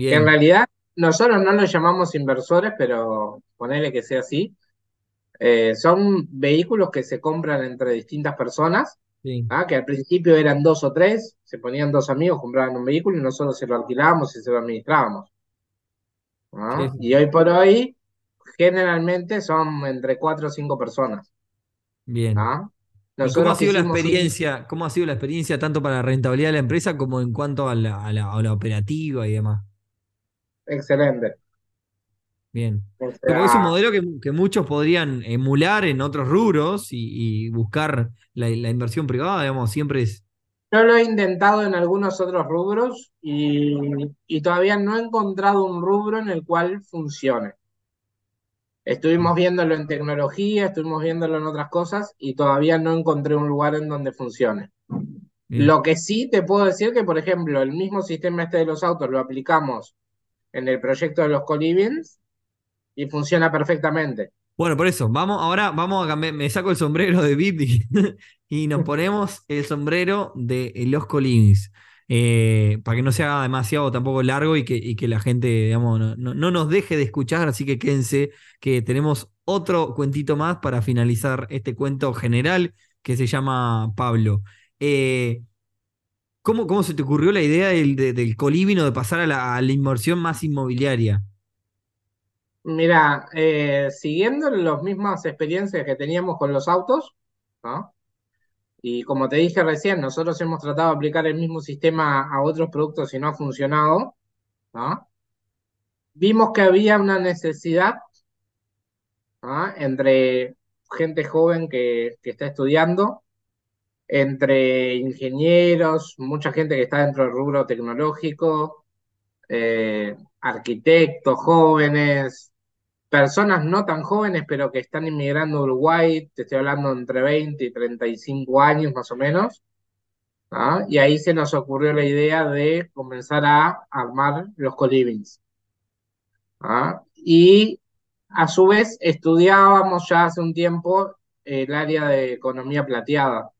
[SPEAKER 2] Que en
[SPEAKER 1] bien,
[SPEAKER 2] realidad nosotros no los llamamos inversores, pero ponele que sea así. Eh, son vehículos que se compran entre distintas personas,
[SPEAKER 1] sí,
[SPEAKER 2] ¿ah? que al principio eran dos o tres, se ponían dos amigos, compraban un vehículo y nosotros se lo alquilábamos y se lo administrábamos.
[SPEAKER 1] sí,
[SPEAKER 2] ¿ah?
[SPEAKER 1] sí,
[SPEAKER 2] Y hoy por hoy, generalmente son entre cuatro o cinco personas.
[SPEAKER 1] bien.
[SPEAKER 2] ¿ah?
[SPEAKER 1] ¿Y cómo ha sido la
[SPEAKER 2] un...
[SPEAKER 1] experiencia? ¿Cómo ha sido la experiencia tanto para la rentabilidad de la empresa como en cuanto a la, a la, a la operativa y demás?
[SPEAKER 2] Excelente.
[SPEAKER 1] Bien.
[SPEAKER 2] O
[SPEAKER 1] Sí, Porque es un
[SPEAKER 2] sea,
[SPEAKER 1] modelo que, que muchos podrían emular en otros rubros y, y buscar la, la inversión privada, digamos, siempre es.
[SPEAKER 2] yo lo he intentado en algunos otros rubros y, y todavía no he encontrado un rubro en el cual funcione. Estuvimos viéndolo en tecnología, estuvimos viéndolo en otras cosas y todavía no encontré un lugar en donde funcione.
[SPEAKER 1] Bien.
[SPEAKER 2] Lo que sí te puedo decir que, por ejemplo, el mismo sistema este de los autos lo aplicamos en el proyecto de los colivings y funciona perfectamente.
[SPEAKER 1] Bueno, por eso, vamos, ahora vamos a me saco el sombrero de VIP y, nos ponemos el sombrero de los Collins. eh, para que no sea demasiado tampoco largo y que, la gente, no nos deje de escuchar, así que quédense que tenemos otro cuentito más para finalizar este cuento general que se llama Pablo. Eh, ¿cómo, cómo se te ocurrió la idea del, de- del coliving o de pasar a la, a inversión más inmobiliaria?
[SPEAKER 2] Mira, eh, siguiendo las mismas experiencias que teníamos con los autos. Y como te dije recién, nosotros hemos tratado de aplicar el mismo sistema a otros productos y no ha funcionado. Vimos que había una necesidad entre gente joven que, que está estudiando, entre ingenieros, mucha gente que está dentro del rubro tecnológico, eh, arquitectos jóvenes, personas no tan jóvenes, pero que están inmigrando a Uruguay, te estoy hablando entre 20 y 35 años más o menos. Y ahí se nos ocurrió la idea de comenzar a armar los colivings. Y a su vez estudiábamos ya hace un tiempo el área de economía plateada,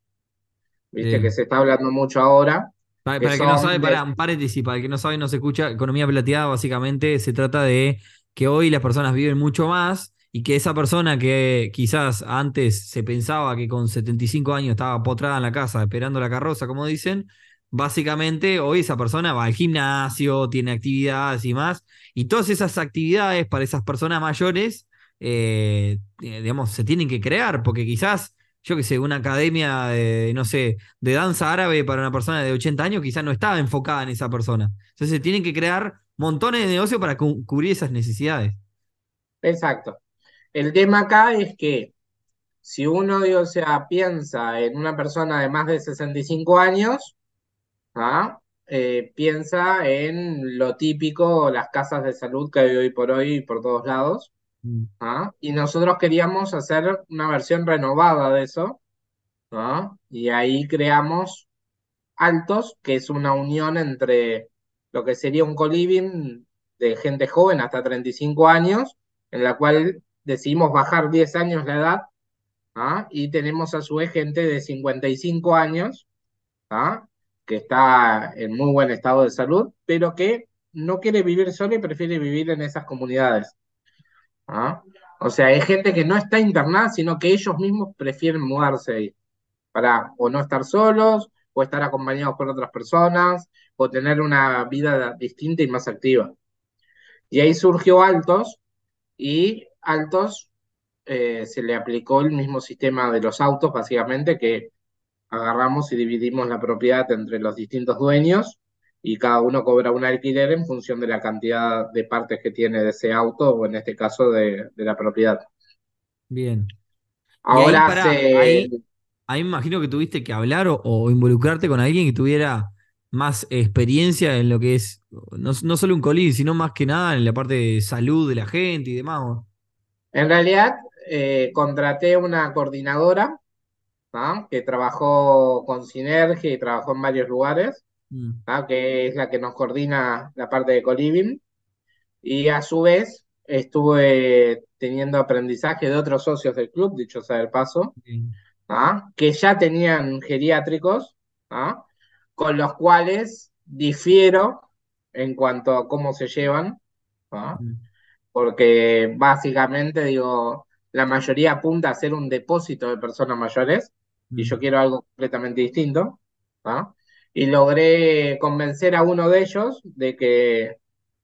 [SPEAKER 2] viste que se está hablando mucho ahora.
[SPEAKER 1] Para,
[SPEAKER 2] que
[SPEAKER 1] para el que no sabe,
[SPEAKER 2] de-
[SPEAKER 1] para un paréntesis, para el que no sabe, no se escucha, economía plateada básicamente se trata de que hoy las personas viven mucho más y que esa persona que quizás antes se pensaba que con 75 años estaba potrada en la casa esperando la carroza, como dicen, básicamente hoy esa persona va al gimnasio, tiene actividades y más, y todas esas actividades para esas personas mayores, eh, eh, digamos, se tienen que crear, porque quizás, yo qué sé, una academia de, no sé, de danza árabe para una persona de 80 años quizás no estaba enfocada en esa persona. Entonces se tienen que crear montones de negocios para cu- cubrir esas necesidades.
[SPEAKER 2] Exacto. El tema acá es que si uno, o sea, piensa en una persona de más de 65 años, ¿ah? Eh, piensa en lo típico, las casas de salud que hay hoy por hoy por todos lados. ¿Ah? Y nosotros queríamos hacer una versión renovada de eso. Y ahí creamos Altos, que es una unión entre lo que sería un co-living de gente joven hasta 35 años, en la cual decidimos bajar 10 años la edad, ¿ah? Y tenemos a su vez gente de 55 años, ¿ah? que está en muy buen estado de salud, pero que no quiere vivir sola y prefiere vivir en esas comunidades. ¿Ah? O sea, hay gente que no está internada, sino que ellos mismos prefieren mudarse ahí, para o no estar solos, o estar acompañados por otras personas, o tener una vida distinta y más activa. Y ahí surgió Altos, y Altos eh, se le aplicó el mismo sistema de los autos, básicamente, que agarramos y dividimos la propiedad entre los distintos dueños y cada uno cobra un alquiler en función de la cantidad de partes que tiene de ese auto o en este caso de, de la propiedad.
[SPEAKER 1] Bien. Ahí,
[SPEAKER 2] Ahora
[SPEAKER 1] ahí, ahí me imagino que tuviste que hablar o, o involucrarte con alguien que tuviera más experiencia en lo que es, no, no solo un coliving, sino más que nada en la parte de salud de la gente y demás. ¿o?
[SPEAKER 2] en realidad eh, contraté una coordinadora que trabajó con Sinergia y trabajó en varios lugares,
[SPEAKER 1] Mm,
[SPEAKER 2] ¿ah? que es la que nos coordina la parte de coliving y a su vez estuve teniendo aprendizaje de otros socios del club, dicho sea de paso. ¿ah? que ya tenían geriátricos, ¿ah? con los cuales difiero en cuanto a cómo se llevan.
[SPEAKER 1] Mm,
[SPEAKER 2] porque básicamente digo, la mayoría apunta a hacer un depósito de personas mayores y yo
[SPEAKER 1] mm,
[SPEAKER 2] quiero algo completamente distinto, ¿ah? Y logré convencer a uno de ellos de que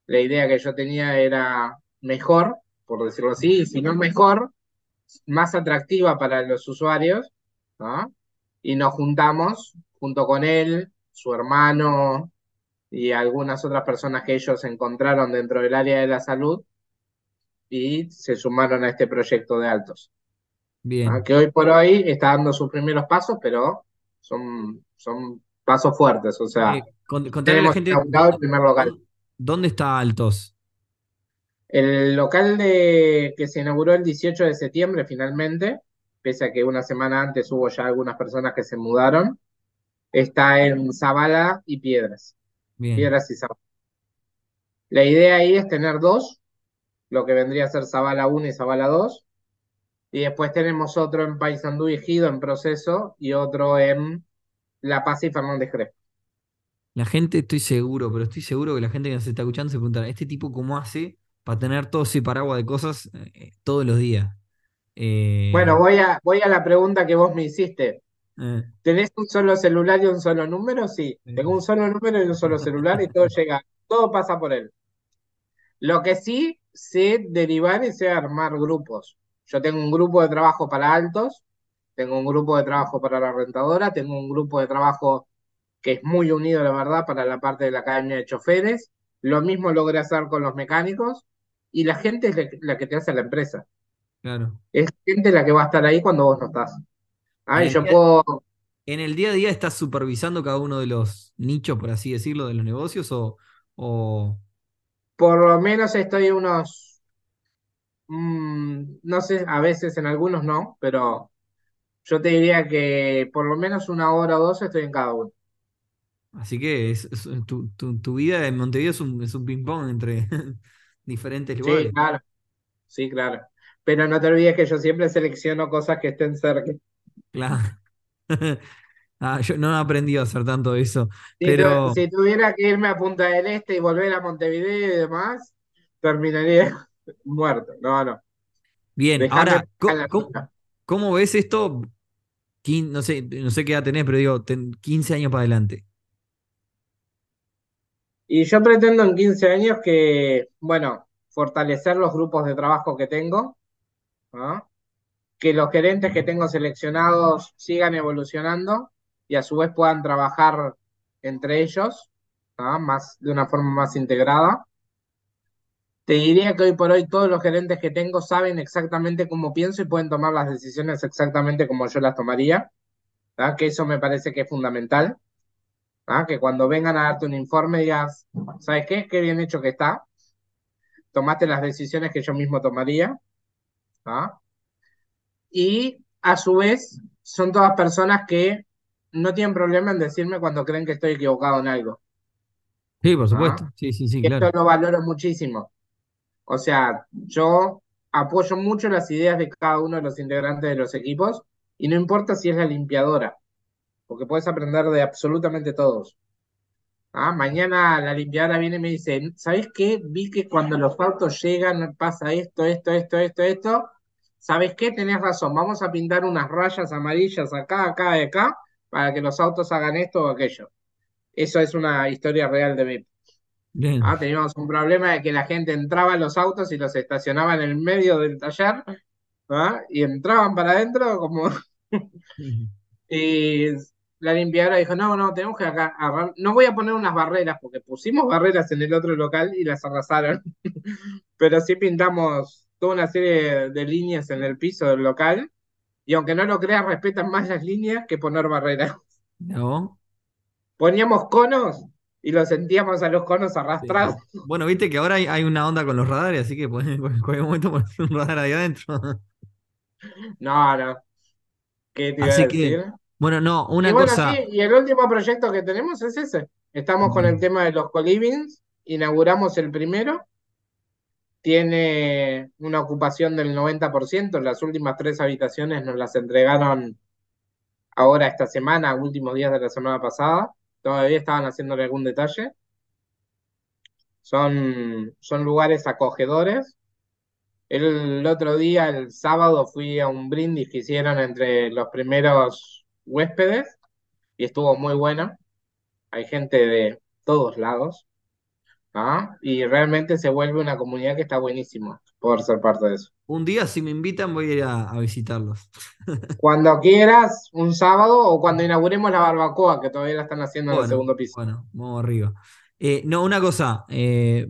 [SPEAKER 2] la idea que yo tenía era mejor, por decirlo así, y si no mejor, más atractiva para los usuarios, ¿no? Y nos juntamos junto con él, su hermano y algunas otras personas que ellos encontraron dentro del área de la salud y se sumaron a este proyecto de Altos, ¿no?
[SPEAKER 1] Bien.
[SPEAKER 2] Que hoy por hoy está dando sus primeros pasos, pero son, son pasos fuertes, o sea,
[SPEAKER 1] Eh, contale a la gente
[SPEAKER 2] el primer local.
[SPEAKER 1] dó- dónde está Altos.
[SPEAKER 2] El local de, que se inauguró el 18 de septiembre finalmente, pese a que una semana antes hubo ya algunas personas que se mudaron, está en Zabala y Piedras.
[SPEAKER 1] Bien,
[SPEAKER 2] Piedras y Zabala. La idea ahí es tener dos, lo que vendría a ser Zabala 1 y Zabala 2, y después tenemos otro en Paysandú y Ejido en proceso y otro en La Paz y Fernández Crespo.
[SPEAKER 1] la gente estoy seguro, pero estoy seguro que la gente que nos está escuchando se preguntará, ¿este tipo cómo hace para tener todo ese paraguas de cosas eh, todos los días? Eh,
[SPEAKER 2] Bueno, voy a, voy a la pregunta que vos me hiciste.
[SPEAKER 1] eh,
[SPEAKER 2] ¿Tenés un solo celular y un solo número? Sí,
[SPEAKER 1] Sí.
[SPEAKER 2] tengo un solo número y un solo celular y todo llega, todo pasa por él. Lo que sí, sé derivar y sé armar grupos. Yo tengo un grupo de trabajo para altos, tengo un grupo de trabajo para la rentadora, tengo un grupo de trabajo que es muy unido, la verdad, para la parte de la academia de choferes. Lo mismo logré hacer con los mecánicos y la gente es la que te hace la empresa.
[SPEAKER 1] Claro.
[SPEAKER 2] Es gente la que va a estar ahí cuando vos no estás. Ah,
[SPEAKER 1] En
[SPEAKER 2] yo
[SPEAKER 1] día-
[SPEAKER 2] puedo,
[SPEAKER 1] ¿En el día a día estás supervisando cada uno de los nichos, por así decirlo, de los negocios? O, o...
[SPEAKER 2] por lo menos estoy unos, mm, no sé, a veces en algunos no, pero yo te diría que por lo menos una hora o dos estoy en cada uno.
[SPEAKER 1] Así que es, es- tu, tu- tu vida en Montevideo es un, es un ping-pong entre diferentes
[SPEAKER 2] Sí,
[SPEAKER 1] lugares.
[SPEAKER 2] claro, sí, claro. Pero no te olvides que yo siempre selecciono cosas que estén cerca.
[SPEAKER 1] Claro. Ah, yo no he aprendido a hacer tanto eso. Pero
[SPEAKER 2] si tuviera que irme a Punta del Este y volver a Montevideo y demás, terminaría muerto. No, no.
[SPEAKER 1] bien,
[SPEAKER 2] Déjame
[SPEAKER 1] ahora, ¿cómo, cómo ves esto? No sé, no sé qué edad tenés, pero digo, ten 15 años para adelante.
[SPEAKER 2] Y yo pretendo en 15 años que, bueno, fortalecer los grupos de trabajo que tengo. Que los gerentes que tengo seleccionados sigan evolucionando y a su vez puedan trabajar entre ellos. Más, de una forma más integrada. Te diría que hoy por hoy todos los gerentes que tengo saben exactamente cómo pienso y pueden tomar las decisiones exactamente como yo las tomaría, ¿tá? Que eso me parece que es fundamental. ¿tá? Que cuando vengan a darte un informe digas, ¿sabes qué? Qué bien hecho que está. Tomaste las decisiones que yo mismo tomaría. ¿tá? Y a su vez son todas personas que no tienen problema en decirme cuando creen que estoy equivocado en algo.
[SPEAKER 1] Sí, por supuesto. Sí, sí, sí,
[SPEAKER 2] esto
[SPEAKER 1] claro.
[SPEAKER 2] lo valoro muchísimo. O sea, yo apoyo mucho las ideas de cada uno de los integrantes de los equipos y no importa si es la limpiadora, porque puedes aprender de absolutamente todos. Ah, mañana la limpiadora viene y me dice, ¿sabes qué? Vi que cuando los autos llegan pasa esto, esto, esto, esto, esto. ¿Sabes qué? Tenés razón, vamos a pintar unas rayas amarillas acá, acá y acá para que los autos hagan esto o aquello. Eso es una historia real de mí.
[SPEAKER 1] Bien.
[SPEAKER 2] Ah, teníamos un problema de que la gente entraba en los autos y los estacionaba en el medio del taller, ¿ah? Y entraban para adentro como... Y la limpiadora dijo, no, no, tenemos que acá No voy a poner unas barreras, porque pusimos barreras en el otro local y las arrasaron. Pero sí pintamos toda una serie de líneas en el piso del local. Y aunque no lo creas, respetan más las líneas que poner barreras.
[SPEAKER 1] ¿No?
[SPEAKER 2] Poníamos conos y los sentíamos a los conos
[SPEAKER 1] Sí.
[SPEAKER 2] arrastrados.
[SPEAKER 1] Bueno, viste que ahora hay, hay una onda con los radares, así que en cualquier momento poner un radar ahí adentro.
[SPEAKER 2] No, no. ¿Qué te iba a
[SPEAKER 1] Así que, bueno, no,
[SPEAKER 2] Y
[SPEAKER 1] una
[SPEAKER 2] bueno,
[SPEAKER 1] cosa.
[SPEAKER 2] sí, y el último proyecto que tenemos es ese. Estamos con el tema de los colivings, inauguramos el primero, tiene una ocupación del 90%, las últimas tres habitaciones nos las entregaron ahora esta semana, últimos días de la semana pasada, todavía estaban haciéndole algún detalle. Son, son lugares acogedores. El otro día, el sábado, fui a un brindis que hicieron entre los primeros huéspedes y estuvo muy bueno. Hay gente de todos lados, ¿ah? Y realmente se vuelve una comunidad que está buenísima poder ser parte de eso.
[SPEAKER 1] Un día, si me invitan, voy a ir a, a visitarlos.
[SPEAKER 2] Cuando quieras, un sábado o cuando inauguremos la barbacoa, que todavía la están haciendo en el segundo piso.
[SPEAKER 1] bueno, vamos arriba. Eh, no, una cosa, eh,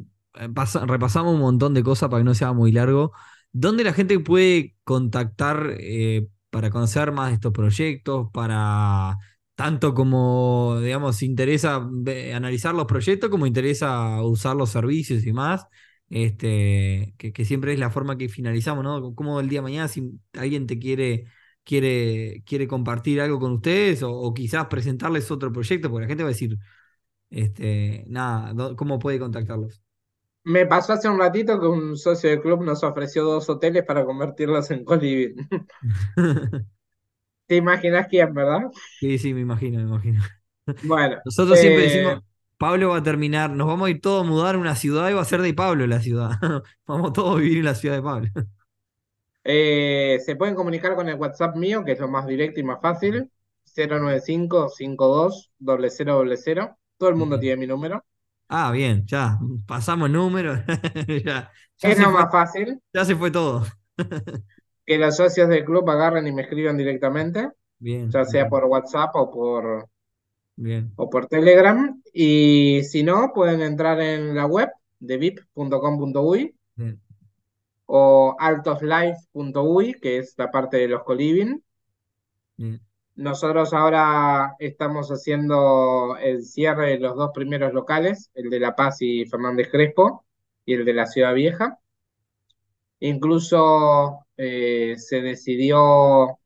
[SPEAKER 1] pasa- repasamos un montón de cosas para que no sea muy largo. ¿Dónde la gente puede contactar eh, para conocer más de estos proyectos? Para tanto como, digamos, interesa ve- analizar los proyectos, como interesa usar los servicios y más. Este, que, que siempre es la forma que finalizamos, ¿no? Como el día de mañana, si alguien te quiere quiere, quiere compartir algo con ustedes o, o quizás presentarles otro proyecto, porque la gente va a decir, este, nada, ¿cómo puede contactarlos?
[SPEAKER 2] Me pasó hace un ratito que un socio del club nos ofreció dos hoteles para convertirlos en coliving. ¿Te imaginas quién, verdad?
[SPEAKER 1] Sí, sí, me imagino, me imagino.
[SPEAKER 2] Bueno,
[SPEAKER 1] Nosotros siempre
[SPEAKER 2] eh,
[SPEAKER 1] decimos, Pablo va a terminar, nos vamos a ir todos a mudar a una ciudad y va a ser de Pablo la ciudad. Vamos todos a vivir en la ciudad de Pablo.
[SPEAKER 2] eh, se pueden comunicar con el WhatsApp mío, que es lo más directo y más fácil, 095-52-0000. Todo el mundo tiene mi número.
[SPEAKER 1] Ah, bien, ya. Pasamos números. ya, ya
[SPEAKER 2] Es lo
[SPEAKER 1] fue,
[SPEAKER 2] más fácil
[SPEAKER 1] ya se fue todo.
[SPEAKER 2] que los socios del club agarren y me escriban directamente,
[SPEAKER 1] Bien,
[SPEAKER 2] ya sea
[SPEAKER 1] bien,
[SPEAKER 2] por WhatsApp o por,
[SPEAKER 1] bien,
[SPEAKER 2] o por Telegram. Y si no, pueden entrar en la web de vip.com.uy o altoslife.uy, que es la parte de los coliving. Nosotros ahora estamos haciendo el cierre de los dos primeros locales, el de La Paz y Fernández Crespo, y el de la Ciudad Vieja. Incluso eh, se decidió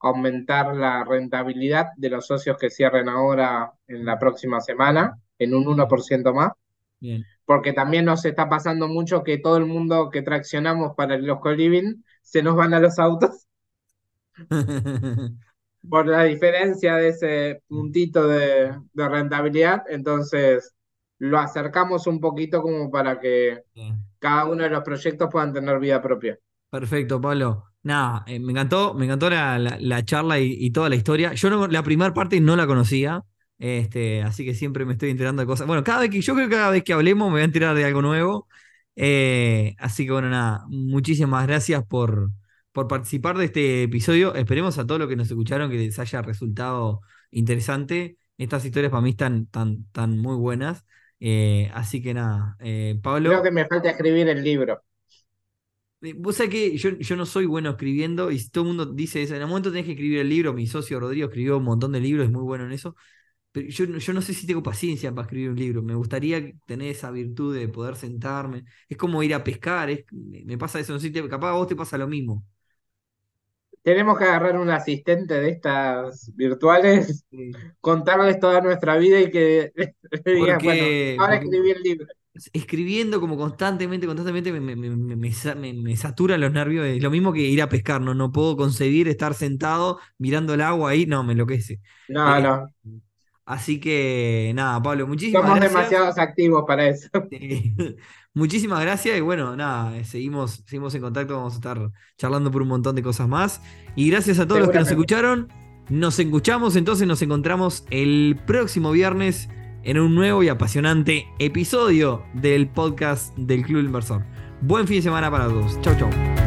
[SPEAKER 2] aumentar la rentabilidad de los socios que cierren ahora en la próxima semana en un 1% más,
[SPEAKER 1] bien.
[SPEAKER 2] porque también nos está pasando mucho que todo el mundo que traccionamos para los coliving se nos van a los autos por la diferencia de ese puntito de, de rentabilidad, entonces lo acercamos un poquito como para que
[SPEAKER 1] Bien.
[SPEAKER 2] cada uno de los proyectos puedan tener vida propia.
[SPEAKER 1] Perfecto, Pablo. Nada, eh, me encantó, me encantó la, la- la charla y, y toda la historia. Yo no- la primera parte no la conocía, este, así que siempre me estoy enterando de cosas. Bueno, cada vez que, yo creo que cada vez que hablemos me voy a enterar de algo nuevo. Eh, así que bueno, nada, muchísimas gracias por, por participar de este episodio. Esperemos a todos los que nos escucharon que les haya resultado interesante. Estas historias para mí están tan, tan muy buenas. Eh, así que nada, Pablo.
[SPEAKER 2] Creo que me falta escribir el libro.
[SPEAKER 1] Eh, Vos sabés que yo, yo no soy bueno escribiendo y todo el mundo dice eso. En el momento tenés que escribir el libro. Mi socio Rodrigo escribió un montón de libros, es muy bueno en eso. Pero yo, no- yo no sé si tengo paciencia para escribir un libro. Me gustaría tener esa virtud de poder sentarme. Es como ir a pescar. es- me pasa eso. No sé si te- capaz a vos te pasa lo mismo.
[SPEAKER 2] Tenemos que agarrar un asistente de estas virtuales,
[SPEAKER 1] Sí.
[SPEAKER 2] contarles toda nuestra vida y que digan, bueno, ahora escribí el libro.
[SPEAKER 1] Escribiendo como constantemente, constantemente me, me, me, me, me sa- me- me saturan los nervios. Es lo mismo que ir a pescar. No, no puedo concebir estar sentado mirando el agua ahí. No, me enloquece.
[SPEAKER 2] No,
[SPEAKER 1] Eh,
[SPEAKER 2] no,
[SPEAKER 1] Así que nada, Pablo, muchísimas
[SPEAKER 2] somos
[SPEAKER 1] gracias.
[SPEAKER 2] demasiados activos para eso.
[SPEAKER 1] Muchísimas gracias y bueno, nada, eh, seguimos, seguimos en contacto, vamos a estar charlando por un montón de cosas más. Y gracias a todos los que nos escucharon. Nos escuchamos, entonces nos encontramos el próximo viernes en un nuevo y apasionante episodio del podcast del Club Inversor. Buen fin de semana para todos. Chau, chau.